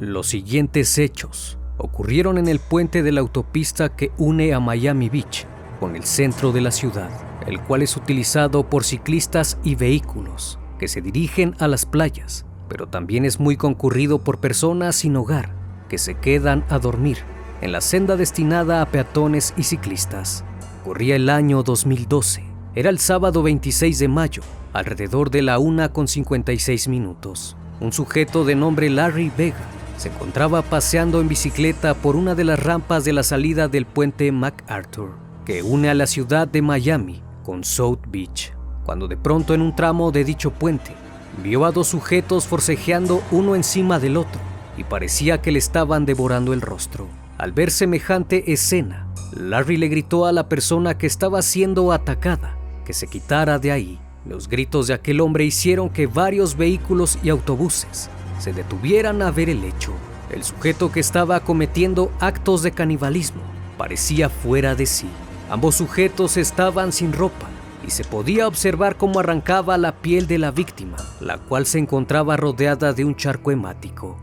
Los siguientes hechos ocurrieron en el puente de la autopista que une a Miami Beach con el centro de la ciudad, el cual es utilizado por ciclistas y vehículos que se dirigen a las playas, pero también es muy concurrido por personas sin hogar que se quedan a dormir en la senda destinada a peatones y ciclistas. Corría el año 2012. Era el sábado 26 de mayo, alrededor de la 1 con 56 minutos. Un sujeto de nombre Larry Vega se encontraba paseando en bicicleta por una de las rampas de la salida del puente MacArthur, que une a la ciudad de Miami con South Beach, cuando de pronto en un tramo de dicho puente vio a dos sujetos forcejeando uno encima del otro y parecía que le estaban devorando el rostro. Al ver semejante escena, Larry le gritó a la persona que estaba siendo atacada que se quitara de ahí. Los gritos de aquel hombre hicieron que varios vehículos y autobuses se detuvieran a ver el hecho. El sujeto que estaba cometiendo actos de canibalismo parecía fuera de sí. Ambos sujetos estaban sin ropa y se podía observar cómo arrancaba la piel de la víctima, la cual se encontraba rodeada de un charco hemático.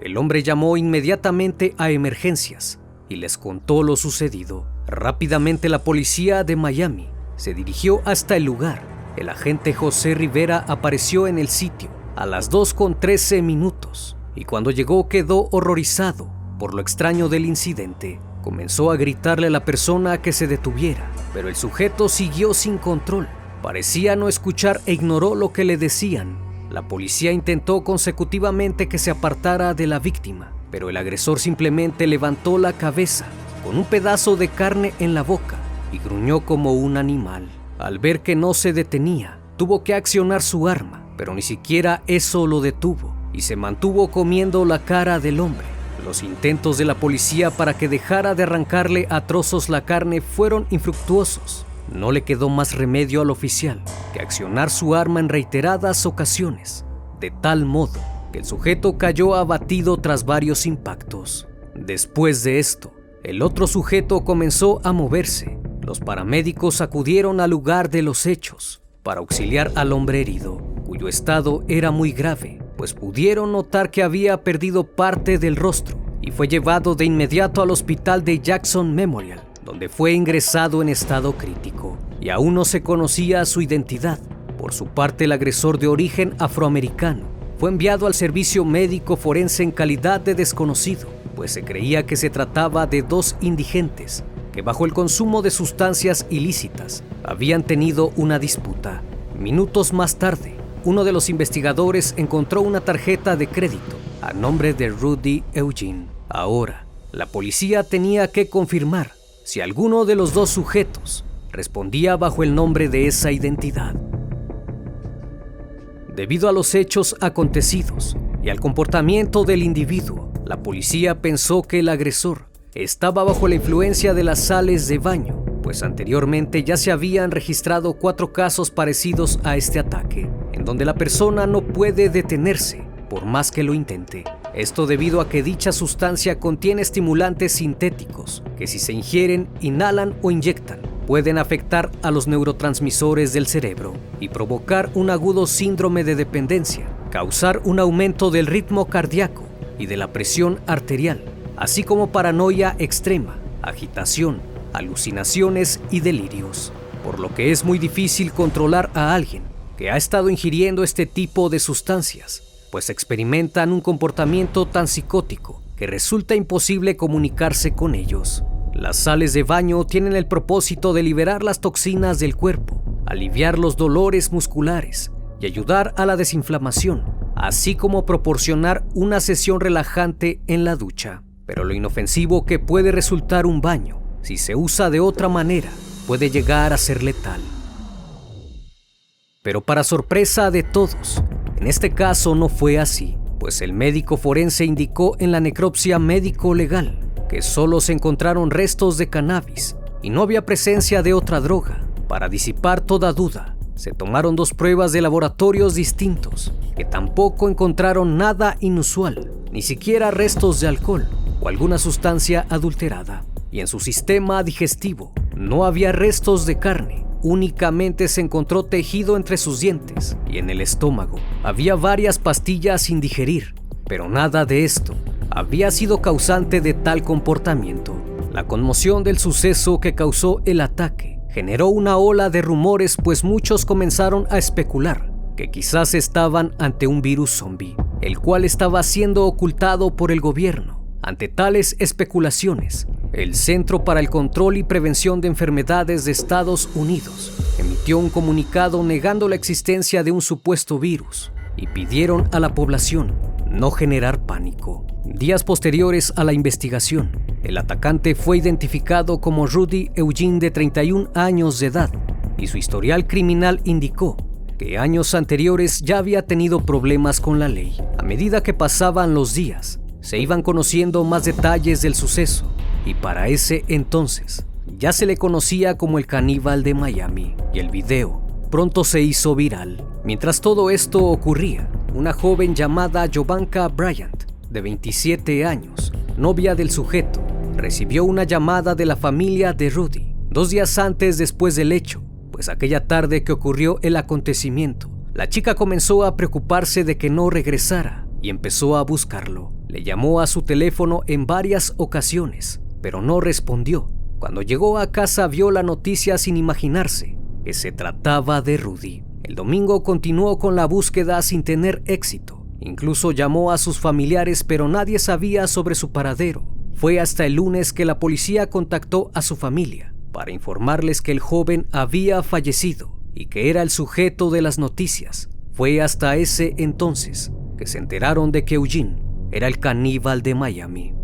El hombre llamó inmediatamente a emergencias y les contó lo sucedido. Rápidamente la policía de Miami se dirigió hasta el lugar. El agente José Rivera apareció en el sitio a las 2 con 13 minutos y cuando llegó quedó horrorizado por lo extraño del incidente. Comenzó a gritarle a la persona que se detuviera, pero el sujeto siguió sin control. Parecía no escuchar e ignoró lo que le decían. La policía intentó consecutivamente que se apartara de la víctima, pero el agresor simplemente levantó la cabeza con un pedazo de carne en la boca y gruñó como un animal. Al ver que no se detenía, tuvo que accionar su arma pero ni siquiera eso lo detuvo y se mantuvo comiendo la cara del hombre. Los intentos de la policía para que dejara de arrancarle a trozos la carne fueron infructuosos. No le quedó más remedio al oficial que accionar su arma en reiteradas ocasiones, de tal modo que el sujeto cayó abatido tras varios impactos. Después de esto, el otro sujeto comenzó a moverse. Los paramédicos acudieron al lugar de los hechos para auxiliar al hombre herido cuyo estado era muy grave, pues pudieron notar que había perdido parte del rostro y fue llevado de inmediato al hospital de Jackson Memorial, donde fue ingresado en estado crítico y aún no se conocía su identidad. Por su parte, el agresor de origen afroamericano fue enviado al servicio médico forense en calidad de desconocido, pues se creía que se trataba de dos indigentes que bajo el consumo de sustancias ilícitas habían tenido una disputa. Minutos más tarde, uno de los investigadores encontró una tarjeta de crédito a nombre de Rudy Eugene. Ahora, la policía tenía que confirmar si alguno de los dos sujetos respondía bajo el nombre de esa identidad. Debido a los hechos acontecidos y al comportamiento del individuo, la policía pensó que el agresor estaba bajo la influencia de las sales de baño, pues anteriormente ya se habían registrado cuatro casos parecidos a este ataque donde la persona no puede detenerse por más que lo intente. Esto debido a que dicha sustancia contiene estimulantes sintéticos que si se ingieren, inhalan o inyectan pueden afectar a los neurotransmisores del cerebro y provocar un agudo síndrome de dependencia, causar un aumento del ritmo cardíaco y de la presión arterial, así como paranoia extrema, agitación, alucinaciones y delirios, por lo que es muy difícil controlar a alguien que ha estado ingiriendo este tipo de sustancias, pues experimentan un comportamiento tan psicótico que resulta imposible comunicarse con ellos. Las sales de baño tienen el propósito de liberar las toxinas del cuerpo, aliviar los dolores musculares y ayudar a la desinflamación, así como proporcionar una sesión relajante en la ducha. Pero lo inofensivo que puede resultar un baño, si se usa de otra manera, puede llegar a ser letal. Pero para sorpresa de todos, en este caso no fue así, pues el médico forense indicó en la necropsia médico-legal que solo se encontraron restos de cannabis y no había presencia de otra droga. Para disipar toda duda, se tomaron dos pruebas de laboratorios distintos que tampoco encontraron nada inusual, ni siquiera restos de alcohol o alguna sustancia adulterada. Y en su sistema digestivo no había restos de carne, únicamente se encontró tejido entre sus dientes y en el estómago había varias pastillas sin digerir, pero nada de esto había sido causante de tal comportamiento. La conmoción del suceso que causó el ataque generó una ola de rumores pues muchos comenzaron a especular que quizás estaban ante un virus zombie, el cual estaba siendo ocultado por el gobierno. Ante tales especulaciones, el Centro para el Control y Prevención de Enfermedades de Estados Unidos emitió un comunicado negando la existencia de un supuesto virus y pidieron a la población no generar pánico. Días posteriores a la investigación, el atacante fue identificado como Rudy Eugene de 31 años de edad y su historial criminal indicó que años anteriores ya había tenido problemas con la ley. A medida que pasaban los días, se iban conociendo más detalles del suceso y para ese entonces ya se le conocía como el caníbal de Miami y el video pronto se hizo viral. Mientras todo esto ocurría, una joven llamada Jovanka Bryant, de 27 años, novia del sujeto, recibió una llamada de la familia de Rudy dos días antes después del hecho, pues aquella tarde que ocurrió el acontecimiento, la chica comenzó a preocuparse de que no regresara y empezó a buscarlo. Le llamó a su teléfono en varias ocasiones, pero no respondió. Cuando llegó a casa vio la noticia sin imaginarse que se trataba de Rudy. El domingo continuó con la búsqueda sin tener éxito. Incluso llamó a sus familiares pero nadie sabía sobre su paradero. Fue hasta el lunes que la policía contactó a su familia para informarles que el joven había fallecido y que era el sujeto de las noticias. Fue hasta ese entonces que se enteraron de que Eugene era el caníbal de Miami.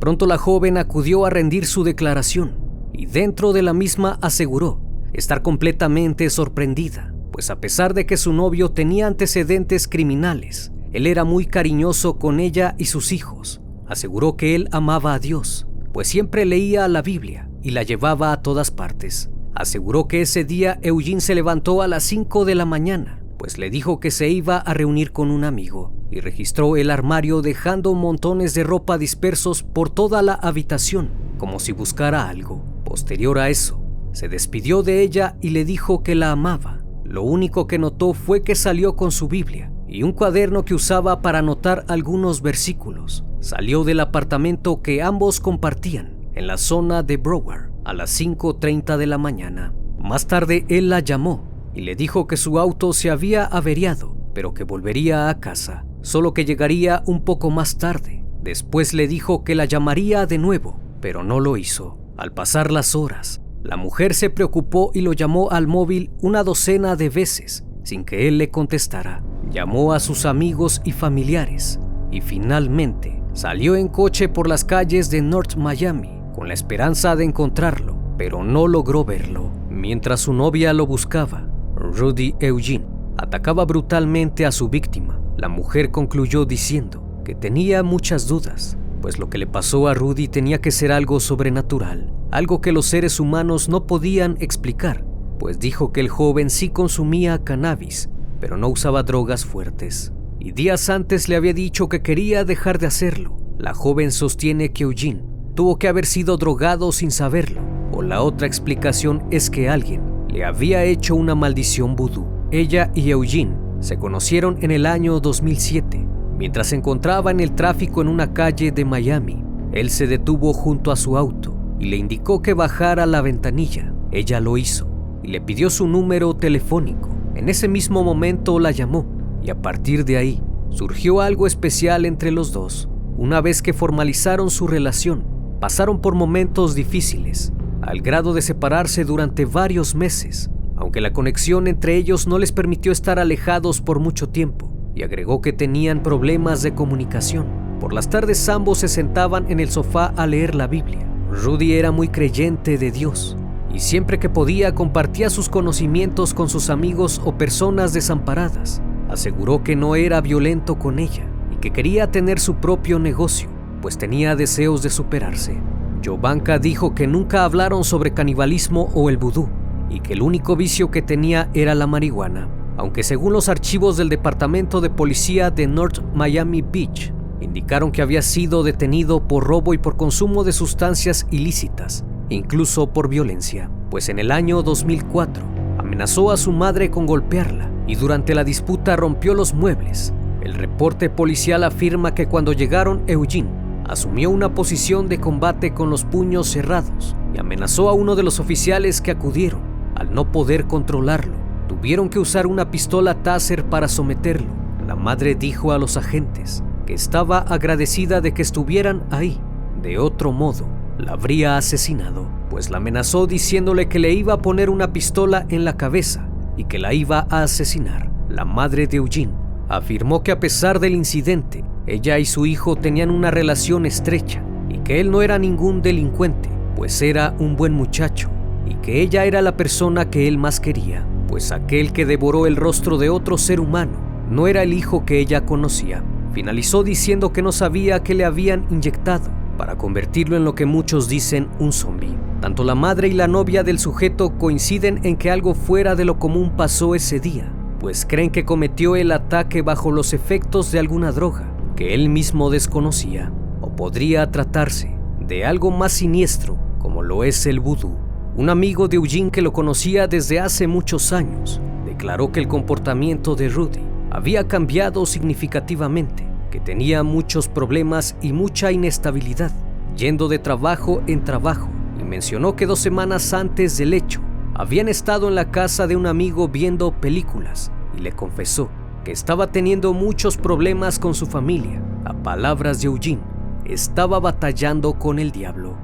Pronto la joven acudió a rendir su declaración y dentro de la misma aseguró estar completamente sorprendida, pues a pesar de que su novio tenía antecedentes criminales, él era muy cariñoso con ella y sus hijos. Aseguró que él amaba a Dios, pues siempre leía la Biblia y la llevaba a todas partes. Aseguró que ese día Eugene se levantó a las 5 de la mañana, pues le dijo que se iba a reunir con un amigo y registró el armario dejando montones de ropa dispersos por toda la habitación, como si buscara algo. Posterior a eso, se despidió de ella y le dijo que la amaba. Lo único que notó fue que salió con su Biblia y un cuaderno que usaba para anotar algunos versículos. Salió del apartamento que ambos compartían en la zona de Broward a las 5.30 de la mañana. Más tarde él la llamó y le dijo que su auto se había averiado, pero que volvería a casa, solo que llegaría un poco más tarde. Después le dijo que la llamaría de nuevo, pero no lo hizo. Al pasar las horas, la mujer se preocupó y lo llamó al móvil una docena de veces sin que él le contestara. Llamó a sus amigos y familiares y finalmente salió en coche por las calles de North Miami con la esperanza de encontrarlo, pero no logró verlo. Mientras su novia lo buscaba, Rudy Eugene atacaba brutalmente a su víctima. La mujer concluyó diciendo que tenía muchas dudas, pues lo que le pasó a Rudy tenía que ser algo sobrenatural, algo que los seres humanos no podían explicar, pues dijo que el joven sí consumía cannabis, pero no usaba drogas fuertes. Y días antes le había dicho que quería dejar de hacerlo. La joven sostiene que Eugene tuvo que haber sido drogado sin saberlo, o la otra explicación es que alguien le había hecho una maldición vudú. Ella y Eugene se conocieron en el año 2007, mientras se encontraba en el tráfico en una calle de Miami. Él se detuvo junto a su auto y le indicó que bajara la ventanilla. Ella lo hizo y le pidió su número telefónico. En ese mismo momento la llamó y a partir de ahí surgió algo especial entre los dos. Una vez que formalizaron su relación, pasaron por momentos difíciles, al grado de separarse durante varios meses, aunque la conexión entre ellos no les permitió estar alejados por mucho tiempo, y agregó que tenían problemas de comunicación. Por las tardes ambos se sentaban en el sofá a leer la Biblia. Rudy era muy creyente de Dios y siempre que podía compartía sus conocimientos con sus amigos o personas desamparadas. Aseguró que no era violento con ella y que quería tener su propio negocio, pues tenía deseos de superarse. Jovanka dijo que nunca hablaron sobre canibalismo o el vudú y que el único vicio que tenía era la marihuana, aunque según los archivos del Departamento de Policía de North Miami Beach, indicaron que había sido detenido por robo y por consumo de sustancias ilícitas incluso por violencia, pues en el año 2004 amenazó a su madre con golpearla y durante la disputa rompió los muebles. El reporte policial afirma que cuando llegaron Eugene asumió una posición de combate con los puños cerrados y amenazó a uno de los oficiales que acudieron. Al no poder controlarlo, tuvieron que usar una pistola Taser para someterlo. La madre dijo a los agentes que estaba agradecida de que estuvieran ahí. De otro modo, la habría asesinado, pues la amenazó diciéndole que le iba a poner una pistola en la cabeza y que la iba a asesinar. La madre de Eugene afirmó que a pesar del incidente, ella y su hijo tenían una relación estrecha y que él no era ningún delincuente, pues era un buen muchacho y que ella era la persona que él más quería, pues aquel que devoró el rostro de otro ser humano no era el hijo que ella conocía. Finalizó diciendo que no sabía que le habían inyectado para convertirlo en lo que muchos dicen un zombie. Tanto la madre y la novia del sujeto coinciden en que algo fuera de lo común pasó ese día, pues creen que cometió el ataque bajo los efectos de alguna droga que él mismo desconocía, o podría tratarse de algo más siniestro como lo es el vudú. Un amigo de Eugene que lo conocía desde hace muchos años declaró que el comportamiento de Rudy había cambiado significativamente que tenía muchos problemas y mucha inestabilidad, yendo de trabajo en trabajo, y mencionó que dos semanas antes del hecho habían estado en la casa de un amigo viendo películas y le confesó que estaba teniendo muchos problemas con su familia. A palabras de Eugene, estaba batallando con el diablo.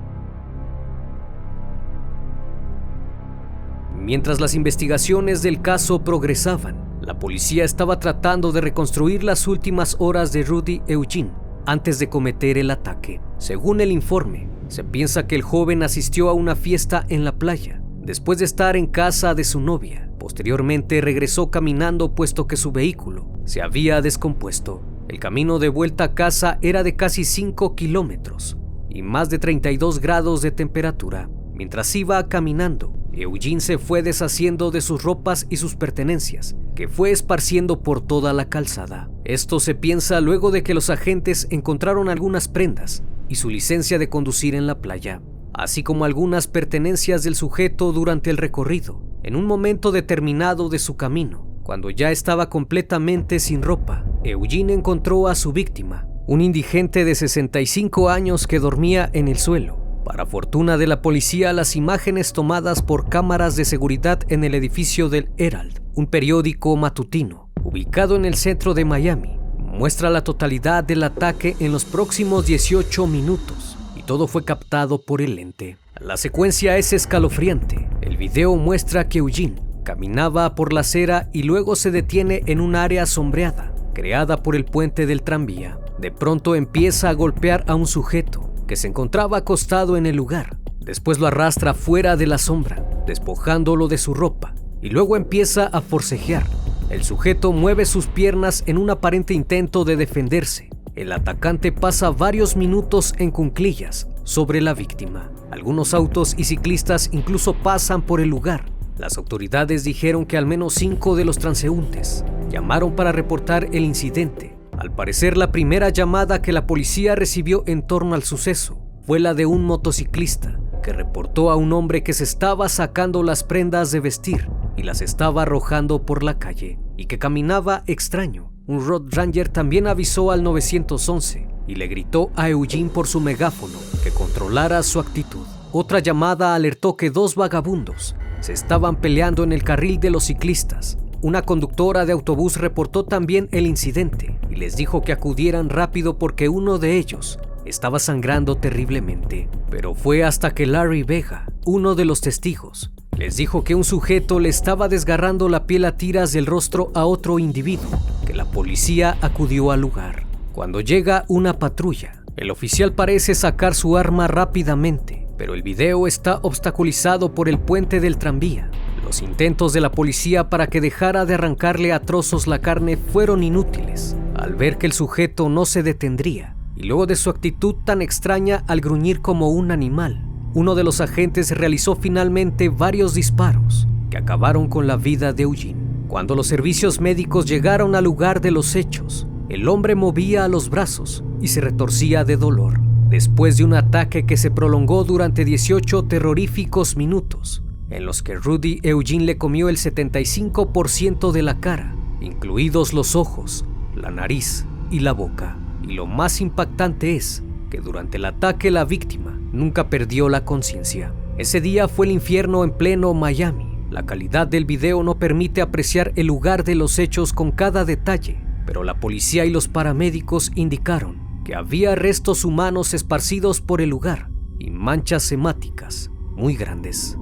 Mientras las investigaciones del caso progresaban, la policía estaba tratando de reconstruir las últimas horas de Rudy Eugene antes de cometer el ataque. Según el informe, se piensa que el joven asistió a una fiesta en la playa después de estar en casa de su novia. Posteriormente regresó caminando puesto que su vehículo se había descompuesto. El camino de vuelta a casa era de casi 5 kilómetros y más de 32 grados de temperatura. Mientras iba caminando, Eugene se fue deshaciendo de sus ropas y sus pertenencias, que fue esparciendo por toda la calzada. Esto se piensa luego de que los agentes encontraron algunas prendas y su licencia de conducir en la playa, así como algunas pertenencias del sujeto durante el recorrido. En un momento determinado de su camino, cuando ya estaba completamente sin ropa, Eugene encontró a su víctima, un indigente de 65 años que dormía en el suelo. Para fortuna de la policía, las imágenes tomadas por cámaras de seguridad en el edificio del Herald, un periódico matutino ubicado en el centro de Miami, muestra la totalidad del ataque en los próximos 18 minutos todo fue captado por el lente. La secuencia es escalofriante. El video muestra que Eugene caminaba por la acera y luego se detiene en un área sombreada, creada por el puente del tranvía. De pronto empieza a golpear a un sujeto que se encontraba acostado en el lugar. Después lo arrastra fuera de la sombra, despojándolo de su ropa, y luego empieza a forcejear. El sujeto mueve sus piernas en un aparente intento de defenderse. El atacante pasa varios minutos en cunclillas sobre la víctima. Algunos autos y ciclistas incluso pasan por el lugar. Las autoridades dijeron que al menos cinco de los transeúntes llamaron para reportar el incidente al parecer, la primera llamada que la policía recibió en torno al suceso fue la de un motociclista que reportó a un hombre que se estaba sacando las prendas de vestir y las estaba arrojando por la calle y que caminaba extraño. Un road ranger también avisó al 911 y le gritó a Eugene por su megáfono que controlara su actitud. Otra llamada alertó que dos vagabundos se estaban peleando en el carril de los ciclistas una conductora de autobús reportó también el incidente y les dijo que acudieran rápido porque uno de ellos estaba sangrando terriblemente. Pero fue hasta que Larry Vega, uno de los testigos, les dijo que un sujeto le estaba desgarrando la piel a tiras del rostro a otro individuo, la policía acudió al lugar. Cuando llega una patrulla, el oficial parece sacar su arma rápidamente, pero el video está obstaculizado por el puente del tranvía. Los intentos de la policía para que dejara de arrancarle a trozos la carne fueron inútiles, al ver que el sujeto no se detendría, y luego de su actitud tan extraña al gruñir como un animal, uno de los agentes realizó finalmente varios disparos que acabaron con la vida de Eugene. Cuando los servicios médicos llegaron al lugar de los hechos, el hombre movía los brazos y se retorcía de dolor, después de un ataque que se prolongó durante 18 terroríficos minutos, en los que Rudy Eugene le comió el 75% de la cara, incluidos los ojos, la nariz y la boca. Y lo más impactante es que durante el ataque la víctima nunca perdió la conciencia. Ese día fue el infierno en pleno Miami. La calidad del video no permite apreciar el lugar de los hechos con cada detalle, pero la policía y los paramédicos indicaron que había restos humanos esparcidos por el lugar y manchas hemáticas muy grandes.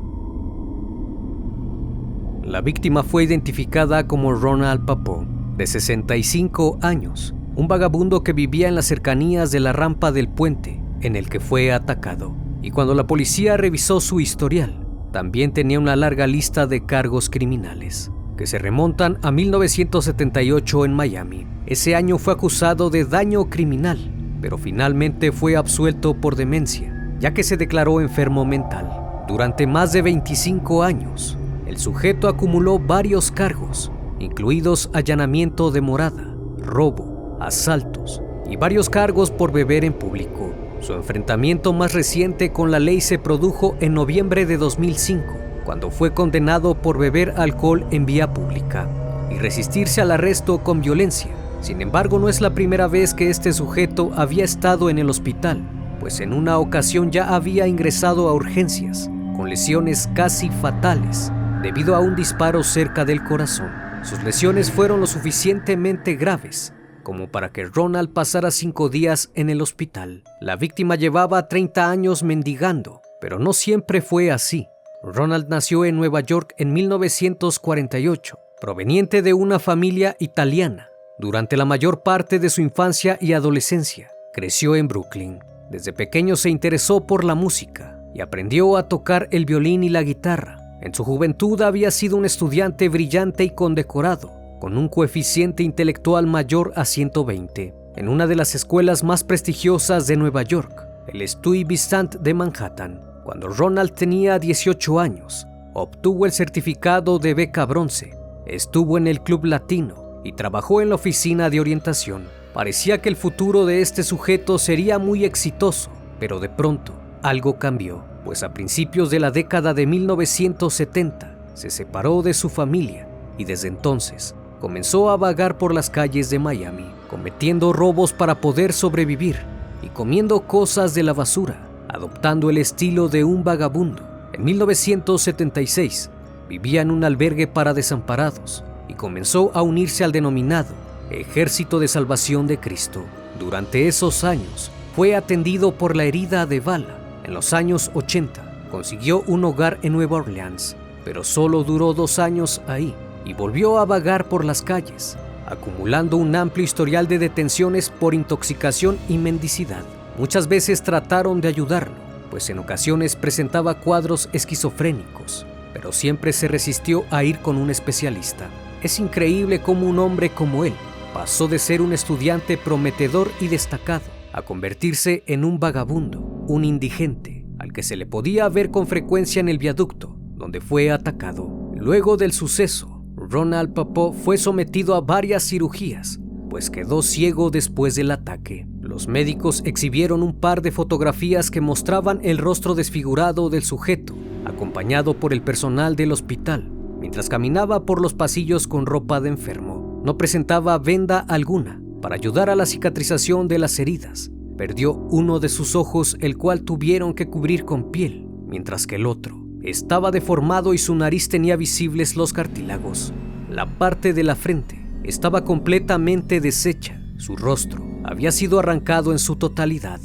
La víctima fue identificada como Ronald Papo, de 65 años, un vagabundo que vivía en las cercanías de la rampa del puente en el que fue atacado. Y cuando la policía revisó su historial, también tenía una larga lista de cargos criminales, que se remontan a 1978 en Miami. Ese año fue acusado de daño criminal, pero finalmente fue absuelto por demencia, ya que se declaró enfermo mental. Durante más de 25 años, el sujeto acumuló varios cargos, incluidos allanamiento de morada, robo, asaltos y varios cargos por beber en público. Su enfrentamiento más reciente con la ley se produjo en noviembre de 2005, cuando fue condenado por beber alcohol en vía pública y resistirse al arresto con violencia. Sin embargo, no es la primera vez que este sujeto había estado en el hospital, pues en una ocasión ya había ingresado a urgencias, con lesiones casi fatales, debido a un disparo cerca del corazón. Sus lesiones fueron lo suficientemente graves como para que Ronald pasara cinco días en el hospital. La víctima llevaba 30 años mendigando, pero no siempre fue así. Ronald nació en Nueva York en 1948, proveniente de una familia italiana. Durante la mayor parte de su infancia y adolescencia, creció en Brooklyn. Desde pequeño se interesó por la música y aprendió a tocar el violín y la guitarra. En su juventud había sido un estudiante brillante y condecorado, con un coeficiente intelectual mayor a 120, en una de las escuelas más prestigiosas de Nueva York, el Stuyvesant de Manhattan. Cuando Ronald tenía 18 años, obtuvo el certificado de beca bronce, estuvo en el club latino y trabajó en la oficina de orientación. Parecía que el futuro de este sujeto sería muy exitoso, pero de pronto algo cambió, pues a principios de la década de 1970 se separó de su familia y desde entonces comenzó a vagar por las calles de Miami, cometiendo robos para poder sobrevivir y comiendo cosas de la basura, adoptando el estilo de un vagabundo. En 1976 vivía en un albergue para desamparados y comenzó a unirse al denominado Ejército de Salvación de Cristo. Durante esos años fue atendido por la herida de bala. En los años 80 consiguió un hogar en Nueva Orleans, pero solo duró dos años ahí y volvió a vagar por las calles, acumulando un amplio historial de detenciones por intoxicación y mendicidad. Muchas veces trataron de ayudarlo, pues en ocasiones presentaba cuadros esquizofrénicos, pero siempre se resistió a ir con un especialista. Es increíble cómo un hombre como él pasó de ser un estudiante prometedor y destacado a convertirse en un vagabundo, un indigente, al que se le podía ver con frecuencia en el viaducto, donde fue atacado. Luego del suceso, Ronald Papó fue sometido a varias cirugías, pues quedó ciego después del ataque. Los médicos exhibieron un par de fotografías que mostraban el rostro desfigurado del sujeto, acompañado por el personal del hospital, mientras caminaba por los pasillos con ropa de enfermo. No presentaba venda alguna para ayudar a la cicatrización de las heridas. Perdió uno de sus ojos, el cual tuvieron que cubrir con piel, mientras que el otro estaba deformado y su nariz tenía visibles los cartílagos. La parte de la frente estaba completamente deshecha. Su rostro había sido arrancado en su totalidad.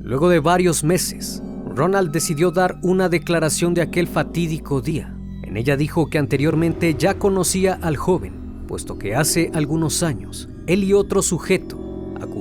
Luego de varios meses, Ronald decidió dar una declaración de aquel fatídico día. En ella dijo que anteriormente ya conocía al joven, puesto que hace algunos años él y otro sujeto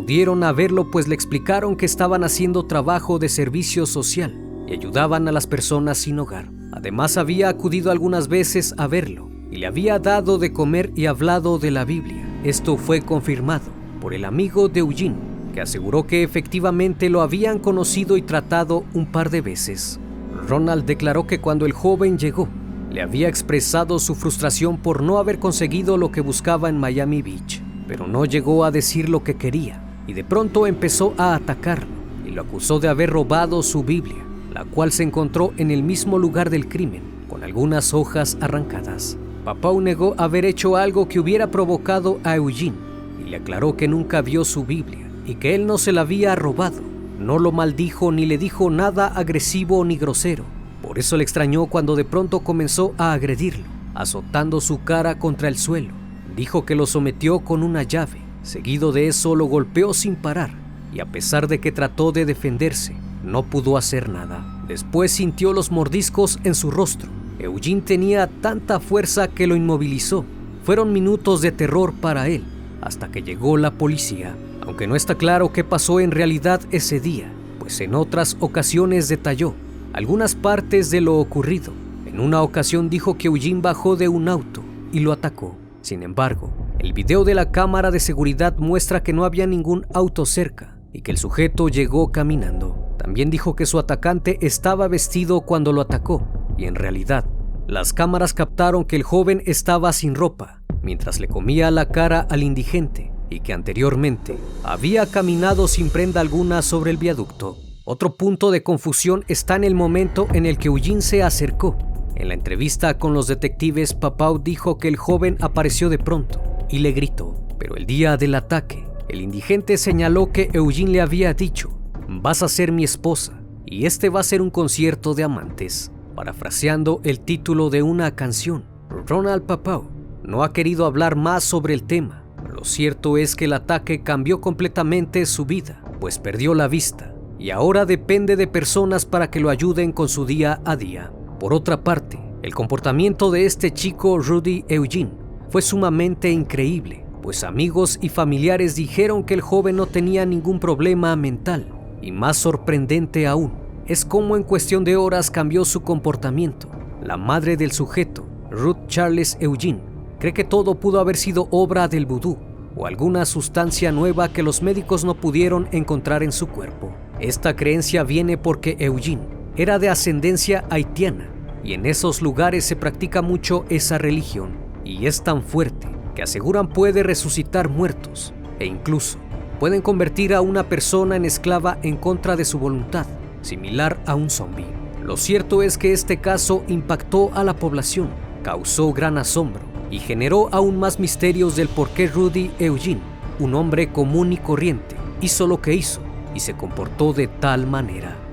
acudieron a verlo pues le explicaron que estaban haciendo trabajo de servicio social y ayudaban a las personas sin hogar. Además había acudido algunas veces a verlo y le había dado de comer y hablado de la Biblia. Esto fue confirmado por el amigo de Eugene, que aseguró que efectivamente lo habían conocido y tratado un par de veces. Ronald declaró que cuando el joven llegó, le había expresado su frustración por no haber conseguido lo que buscaba en Miami Beach, pero no llegó a decir lo que quería y de pronto empezó a atacarlo y lo acusó de haber robado su Biblia, la cual se encontró en el mismo lugar del crimen, con algunas hojas arrancadas. Papau negó haber hecho algo que hubiera provocado a Eugene y le aclaró que nunca vio su Biblia y que él no se la había robado. No lo maldijo ni le dijo nada agresivo ni grosero, por eso le extrañó cuando de pronto comenzó a agredirlo, azotando su cara contra el suelo. Dijo que lo sometió con una llave. Seguido de eso lo golpeó sin parar y a pesar de que trató de defenderse, no pudo hacer nada. Después sintió los mordiscos en su rostro. Eugene tenía tanta fuerza que lo inmovilizó. Fueron minutos de terror para él, hasta que llegó la policía, aunque no está claro qué pasó en realidad ese día, pues en otras ocasiones detalló algunas partes de lo ocurrido. En una ocasión dijo que Eugene bajó de un auto y lo atacó. Sin embargo, el video de la cámara de seguridad muestra que no había ningún auto cerca y que el sujeto llegó caminando. También dijo que su atacante estaba vestido cuando lo atacó y en realidad las cámaras captaron que el joven estaba sin ropa mientras le comía la cara al indigente y que anteriormente había caminado sin prenda alguna sobre el viaducto. Otro punto de confusión está en el momento en el que Eugene se acercó. En la entrevista con los detectives, Papau dijo que el joven apareció de pronto y le gritó, pero el día del ataque, el indigente señaló que Eugene le había dicho, vas a ser mi esposa y este va a ser un concierto de amantes, parafraseando el título de una canción. Ronald Papau no ha querido hablar más sobre el tema. Lo cierto es que el ataque cambió completamente su vida, pues perdió la vista y ahora depende de personas para que lo ayuden con su día a día. Por otra parte, el comportamiento de este chico Rudy Eugene fue sumamente increíble, pues amigos y familiares dijeron que el joven no tenía ningún problema mental. Y más sorprendente aún, es cómo en cuestión de horas cambió su comportamiento. La madre del sujeto, Ruth Charles Eugene, cree que todo pudo haber sido obra del vudú o alguna sustancia nueva que los médicos no pudieron encontrar en su cuerpo. Esta creencia viene porque Eugene era de ascendencia haitiana y en esos lugares se practica mucho esa religión y es tan fuerte que aseguran puede resucitar muertos e incluso pueden convertir a una persona en esclava en contra de su voluntad, similar a un zombie. Lo cierto es que este caso impactó a la población, causó gran asombro y generó aún más misterios del por qué Rudy Eugene, un hombre común y corriente, hizo lo que hizo y se comportó de tal manera.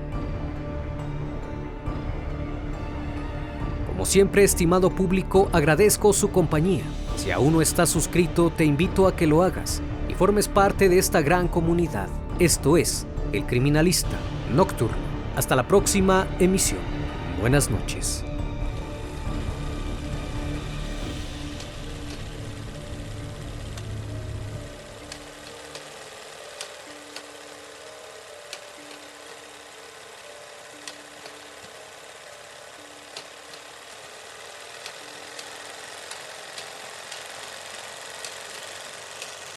Como siempre, estimado público, agradezco su compañía. Si aún no estás suscrito, te invito a que lo hagas y formes parte de esta gran comunidad. Esto es El Criminalista Nocturno. Hasta la próxima emisión. Buenas noches.